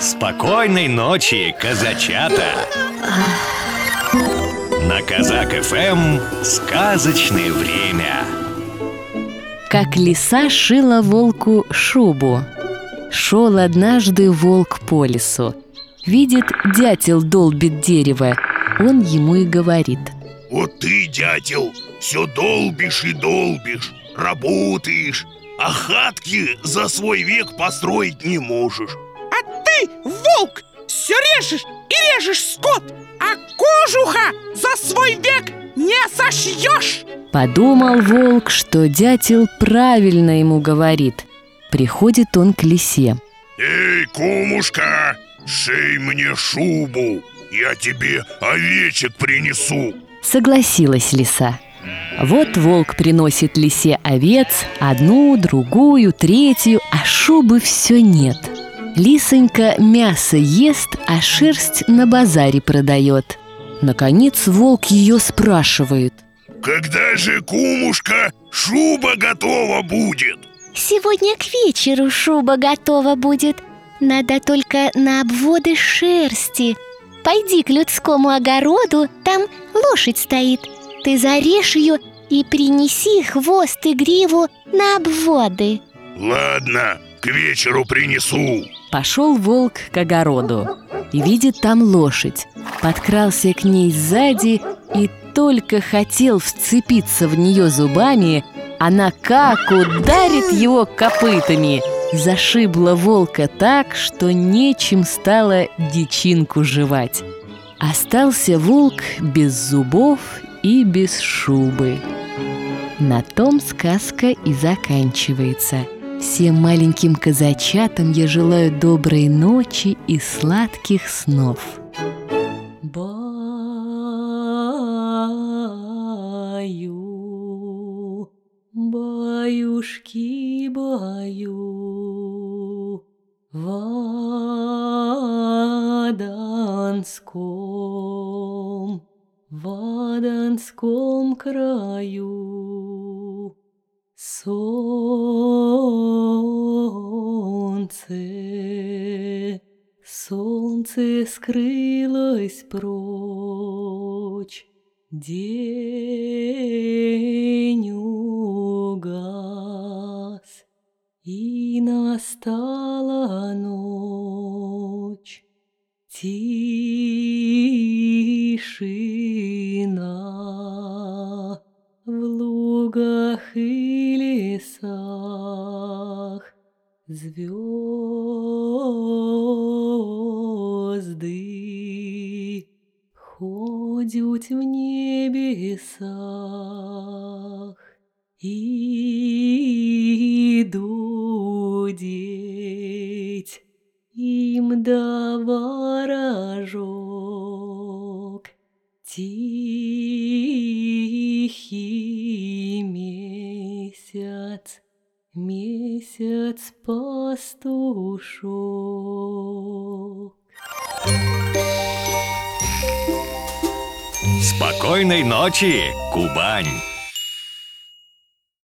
Спокойной ночи, казачата! На Казак ФМ сказочное время. Как лиса шила волку шубу. Шел однажды волк по лесу. Видит, дятел долбит дерево. Он ему и говорит. Вот ты, дятел, все долбишь и долбишь, работаешь, а хатки за свой век построить не можешь. Ты, волк, все режешь и режешь скот, а кожуха за свой век не сошьешь Подумал волк, что дятел правильно ему говорит. Приходит он к лисе. Эй, кумушка, шей мне шубу, я тебе овечек принесу. Согласилась лиса. Вот волк приносит лисе овец, одну, другую, третью, а шубы все нет. Лисонька мясо ест, а шерсть на базаре продает. Наконец волк ее спрашивает. Когда же, кумушка, шуба готова будет? Сегодня к вечеру шуба готова будет Надо только на обводы шерсти Пойди к людскому огороду, там лошадь стоит Ты зарежь ее и принеси хвост и гриву на обводы Ладно, вечеру принесу. Пошел волк к огороду и видит там лошадь. Подкрался к ней сзади и только хотел вцепиться в нее зубами Она как ударит его копытами. Зашибла волка так, что нечем стало дичинку жевать. Остался волк без зубов и без шубы. На том сказка и заканчивается – Всем маленьким казачатам я желаю доброй ночи и сладких снов. Баю, баюшки, баю, в Аданском, в Аданском краю. Солнце, солнце скрылось прочь, День угас, и настала ночь. Тишина в лугах и лесах звезды ходят в небесах и дудеть им да ворожок тихий месяц месяц пастушок. Спокойной ночи, Кубань!